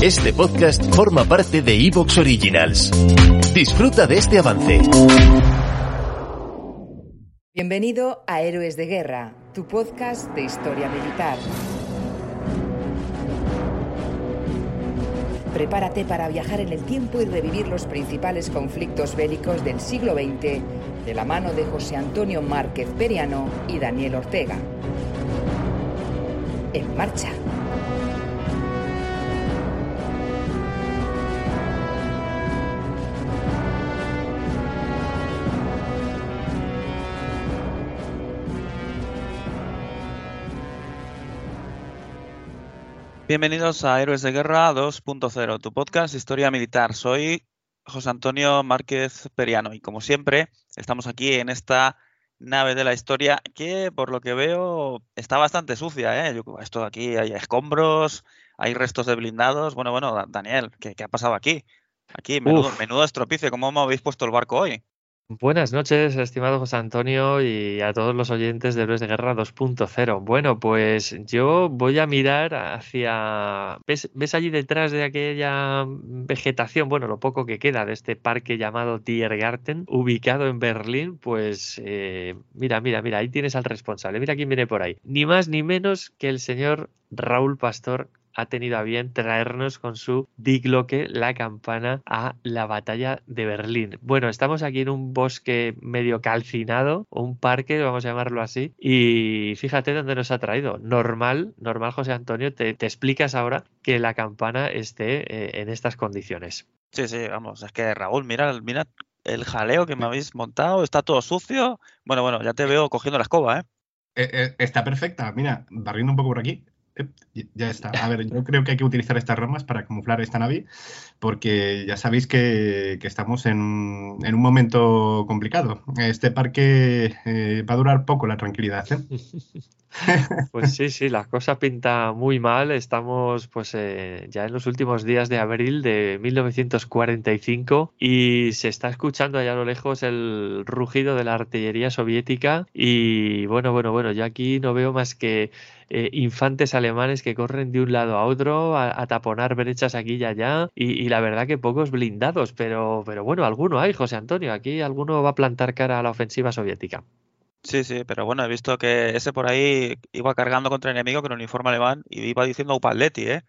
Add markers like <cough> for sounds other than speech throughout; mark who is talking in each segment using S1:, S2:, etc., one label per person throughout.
S1: Este podcast forma parte de Evox Originals. Disfruta de este avance.
S2: Bienvenido a Héroes de Guerra, tu podcast de historia militar. Prepárate para viajar en el tiempo y revivir los principales conflictos bélicos del siglo XX de la mano de José Antonio Márquez Periano y Daniel Ortega. En marcha.
S3: Bienvenidos a Héroes de Guerra 2.0, tu podcast Historia Militar. Soy José Antonio Márquez Periano y como siempre estamos aquí en esta nave de la historia que por lo que veo está bastante sucia. ¿eh? esto aquí hay escombros, hay restos de blindados. Bueno, bueno, Daniel, ¿qué, qué ha pasado aquí? Aquí, menudo, menudo estropicio, ¿cómo me habéis puesto el barco hoy?
S4: Buenas noches, estimado José Antonio, y a todos los oyentes de Héroes de Guerra 2.0. Bueno, pues yo voy a mirar hacia... ¿Ves, ¿Ves, allí detrás de aquella vegetación, bueno, lo poco que queda de este parque llamado Tiergarten, ubicado en Berlín? Pues eh, mira, mira, mira, ahí tienes al responsable. Mira quién viene por ahí. Ni más ni menos que el señor Raúl Pastor ha tenido a bien traernos con su digloque la campana a la batalla de Berlín. Bueno, estamos aquí en un bosque medio calcinado, un parque, vamos a llamarlo así, y fíjate dónde nos ha traído. Normal, normal, José Antonio, te, te explicas ahora que la campana esté eh, en estas condiciones.
S3: Sí, sí, vamos, es que Raúl, mira, mira el jaleo que me habéis montado, está todo sucio. Bueno, bueno, ya te veo cogiendo la escoba, ¿eh?
S5: eh, eh está perfecta, mira, barriendo un poco por aquí. Ya está. A ver, yo creo que hay que utilizar estas ramas para camuflar esta nave, porque ya sabéis que, estamos en, un momento complicado. Este parque eh, va a durar poco la tranquilidad. ¿eh? <laughs>
S4: Pues sí, sí, la cosa pinta muy mal. Estamos pues eh, ya en los últimos días de abril de 1945 y se está escuchando allá a lo lejos el rugido de la artillería soviética y bueno, bueno, bueno, yo aquí no veo más que eh, infantes alemanes que corren de un lado a otro a, a taponar brechas aquí y allá y, y, la verdad que pocos blindados, pero, pero bueno, alguno hay, José Antonio, aquí alguno va a plantar cara a la ofensiva soviética.
S3: Sí, sí, pero bueno, he visto que ese por ahí iba cargando contra el enemigo con el uniforme alemán y iba diciendo Upaletti, ¿eh?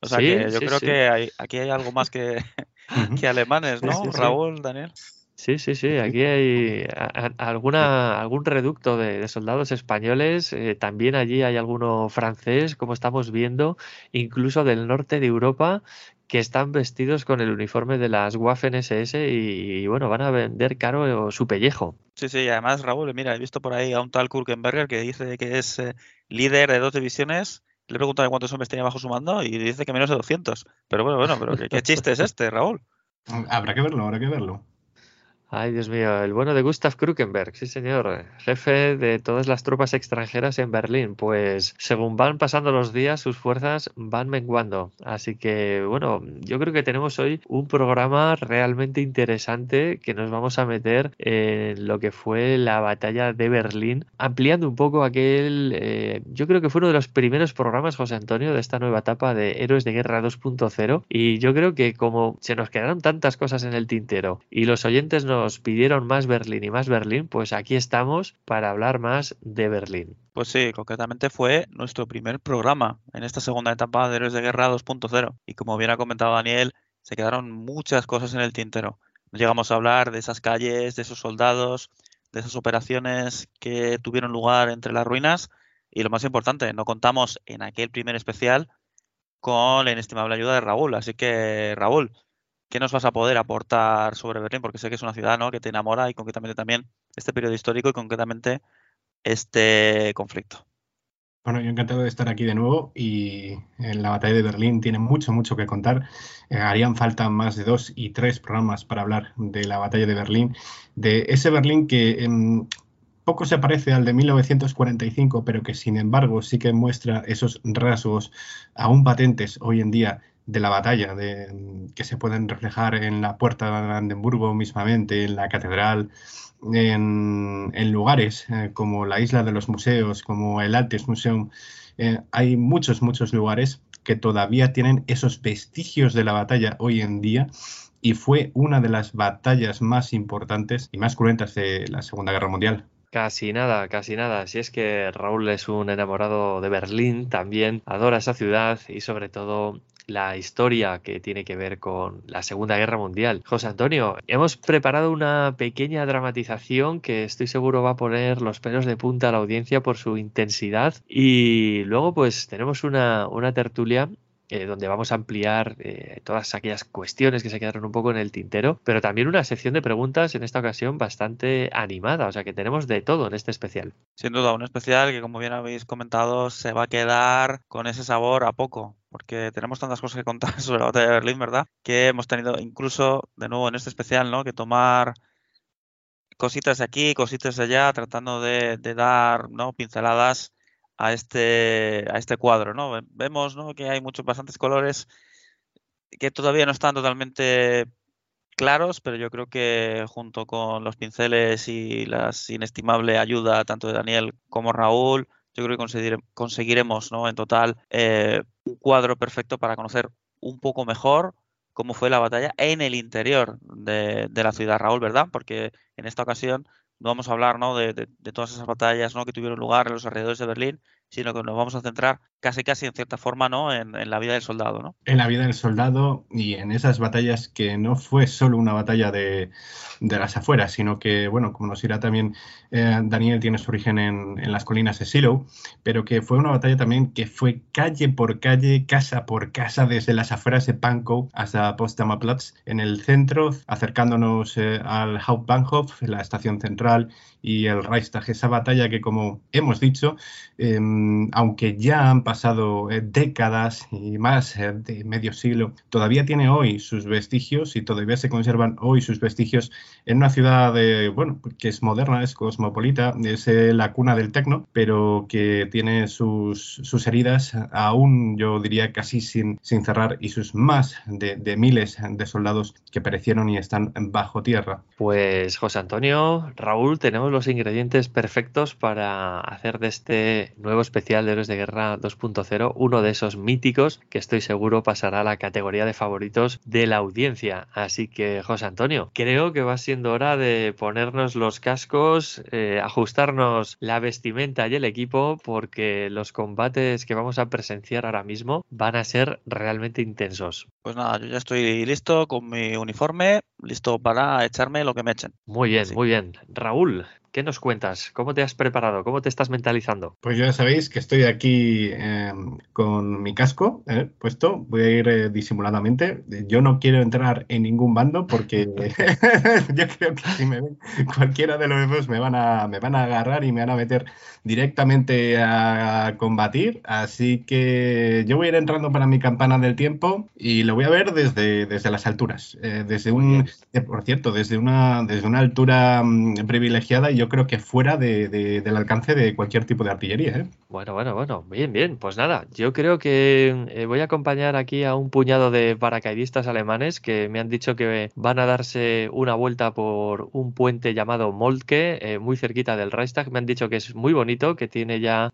S3: O sea
S4: Sí,
S3: que yo
S4: sí,
S3: creo
S4: sí.
S3: que hay, aquí hay algo más que, <laughs> que alemanes, ¿no?
S5: Sí, sí, sí.
S3: Raúl, Daniel.
S4: Sí, sí, sí. Aquí hay a- a- alguna, algún reducto de, de soldados españoles. eh, también allí hay alguno francés, como estamos viendo, incluso del norte de Europa, que están vestidos con el uniforme de las Waffen SS y, y, bueno, van a vender caro su pellejo.
S3: Sí, sí, y además, Raúl, mira, he visto por ahí a un tal Kurkenberger que dice que es eh, líder de dos divisiones. Le he preguntado cuántos hombres tenía bajo su mando y dice que menos de 200. Pero bueno, bueno, pero ¿qué, qué chiste es este, Raúl? <laughs>
S5: Habrá que verlo, habrá que verlo.
S4: Ay, Dios mío, el bueno de Gustav Krukenberg, sí señor, jefe de todas las tropas extranjeras en Berlín. Pues según van pasando los días, sus fuerzas van menguando. Así que, bueno, yo creo que tenemos hoy un programa realmente interesante que nos vamos a meter en lo que fue la batalla de Berlín, ampliando un poco aquel, eh, yo creo que fue uno de los primeros programas, José Antonio, de esta nueva etapa de Héroes de Guerra 2.0. Y yo creo que como se nos quedaron tantas cosas en el tintero y los oyentes nos nos pidieron más Berlín y más Berlín, pues aquí estamos para hablar más de Berlín.
S3: Pues sí, concretamente fue nuestro primer programa en esta segunda etapa de Héroes de Guerra 2.0. Y como bien ha comentado Daniel, se quedaron muchas cosas en el tintero. Llegamos a hablar de esas calles, de esos soldados, de esas operaciones que tuvieron lugar entre las ruinas. Y lo más importante, no contamos en aquel primer especial con la inestimable ayuda de Raúl. Así que, Raúl, ¿qué nos vas a poder aportar sobre Berlín? Porque sé que es una ciudad ¿no? que te enamora y concretamente también este periodo histórico y concretamente este conflicto.
S5: Bueno, yo encantado de estar aquí de nuevo y en la batalla de Berlín tiene mucho, mucho que contar. Eh, harían falta más de dos y tres programas para hablar de la batalla de Berlín, de ese Berlín que eh, poco se parece al de 1945, pero que sin embargo sí que muestra esos rasgos aún patentes hoy en día de la batalla, de, que se pueden reflejar en la puerta de Brandenburgo mismamente, en la catedral, en, lugares eh, como la isla de los museos, como el Altes Museum. Eh, hay muchos, muchos lugares que todavía tienen esos vestigios de la batalla hoy en día y fue una de las batallas más importantes y más cruentas de la Segunda Guerra Mundial.
S4: Casi nada, casi nada. Si es que Raúl es un enamorado de Berlín, también adora esa ciudad y sobre todo la historia que tiene que ver con la Segunda Guerra Mundial. José Antonio, hemos preparado una pequeña dramatización que estoy seguro va a poner los pelos de punta a la audiencia por su intensidad y luego pues tenemos una, una tertulia eh, donde vamos a ampliar eh, todas aquellas cuestiones que se quedaron un poco en el tintero, pero también una sección de preguntas en esta ocasión bastante animada, o sea que tenemos de todo en este especial.
S3: Sin duda, un especial que como bien habéis comentado se va a quedar con ese sabor a poco, porque tenemos tantas cosas que contar <laughs> sobre la batalla de Berlín, ¿verdad? Que hemos tenido incluso, de nuevo en este especial, ¿no? Que tomar cositas aquí, cositas allá, tratando de, de dar ¿no? pinceladas a este, a este cuadro. ¿no? Vemos ¿no? que hay muchos, bastantes colores que todavía no están totalmente claros, pero yo creo que junto con los pinceles y la inestimable ayuda tanto de Daniel como Raúl, yo creo que conseguiremos ¿no? en total eh, un cuadro perfecto para conocer un poco mejor cómo fue la batalla en el interior de, de la ciudad, Raúl, ¿verdad? Porque en esta ocasión vamos a hablar ¿no? de, todas esas batallas ¿no? que tuvieron lugar en los alrededores de Berlín, sino que nos vamos a centrar casi casi en cierta forma ¿no? en, la vida del soldado. ¿no?
S5: En la vida del soldado y en esas batallas que no fue solo una batalla de, las afueras, sino que, bueno, como nos dirá también eh, Daniel, tiene su origen en, las colinas de Silo, pero que fue una batalla también que fue calle por calle, casa por casa, desde las afueras de Pankow hasta Potsdamer Platz, en el centro, acercándonos eh, al Hauptbahnhof, la estación central, y el Reichstag, esa batalla que, como hemos dicho, em, aunque ya han pasado eh, décadas y más eh, de medio siglo, todavía tiene hoy sus vestigios y todavía se conservan hoy sus vestigios en una ciudad de, bueno, que es moderna, es cosmopolita, es eh, la cuna del tecno, pero que tiene sus, sus heridas aún, yo diría, casi sin, sin cerrar y sus más de, de miles de soldados que perecieron y están bajo tierra.
S4: Pues José Antonio, Raúl, tenemos los ingredientes perfectos para hacer de este nuevo especial de Héroes de Guerra 2.0 uno de esos míticos que estoy seguro pasará a la categoría de favoritos de la audiencia. Así que, José Antonio, creo que va siendo hora de ponernos los cascos, eh, ajustarnos la vestimenta y el equipo, porque los combates que vamos a presenciar ahora mismo van a ser realmente intensos.
S3: Pues nada, yo ya estoy listo con mi uniforme, listo para echarme lo que me echen.
S4: Muy bien, muy bien. Raúl, ¿Qué nos cuentas? ¿Cómo te has preparado? ¿Cómo te estás mentalizando?
S5: Pues ya sabéis que estoy aquí em, con mi casco eh, puesto. Voy a ir eh, disimuladamente. Yo no quiero entrar en ningún bando porque <laughs> <laughs> yo creo que si me ven cualquiera de los dos me van, a, me van a agarrar y me van a meter directamente a combatir. Así que yo voy a ir entrando para mi campana del tiempo y lo voy a ver desde, desde las alturas. Eh, desde un, por cierto, desde una, desde una altura mm, privilegiada y yo creo que fuera del alcance de cualquier tipo de artillería. ¿eh?
S4: Bueno, bueno, bueno, bien, bien. Pues nada, yo creo que eh, voy a acompañar aquí a un puñado de paracaidistas alemanes que me han dicho que van a darse una vuelta por un puente llamado Moltke, eh, muy cerquita del Reichstag. Me han dicho que es muy bonito, que tiene ya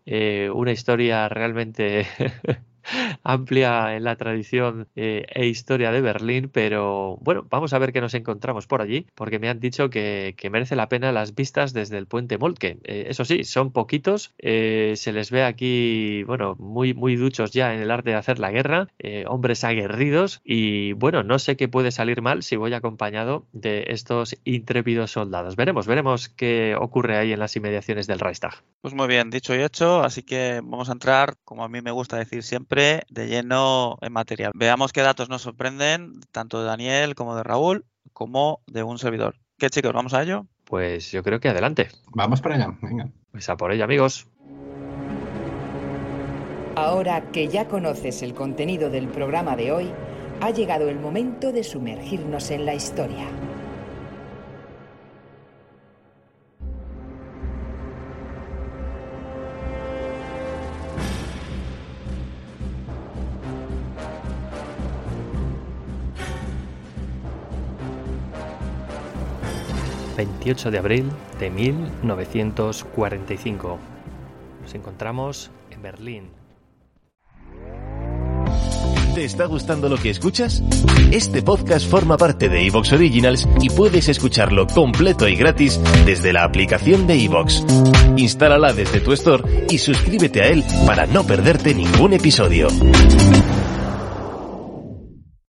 S4: una historia realmente <laughs> amplia en la tradición eh, e historia de Berlín, pero bueno, vamos a ver qué nos encontramos por allí, porque me han dicho que, merece la pena las vistas desde el puente Moltke. Eh, eso sí, son poquitos, eh, se les ve aquí, bueno, muy, muy duchos ya en el arte de hacer la guerra, hombres aguerridos, y bueno, no sé qué puede salir mal si voy acompañado de estos intrépidos soldados. Veremos, veremos qué ocurre ahí en las inmediaciones del Reichstag.
S3: Pues muy bien, dicho y hecho, así que vamos a entrar, como a mí me gusta decir siempre, de lleno en material. Veamos qué datos nos sorprenden, tanto de Daniel como de Raúl, como de un servidor. ¿Qué chicos, vamos a ello?
S4: Pues yo creo que adelante.
S5: Vamos para allá, venga.
S4: Pues a por ello, amigos.
S2: Ahora que ya conoces el contenido del programa de hoy, ha llegado el momento de sumergirnos en la historia.
S4: 28 de abril de 1945. Nos encontramos en Berlín.
S1: ¿Te está gustando lo que escuchas? Este podcast forma parte de Evox Originals y puedes escucharlo completo y gratis desde la aplicación de Evox. Instálala desde tu store y suscríbete a él para no perderte ningún episodio.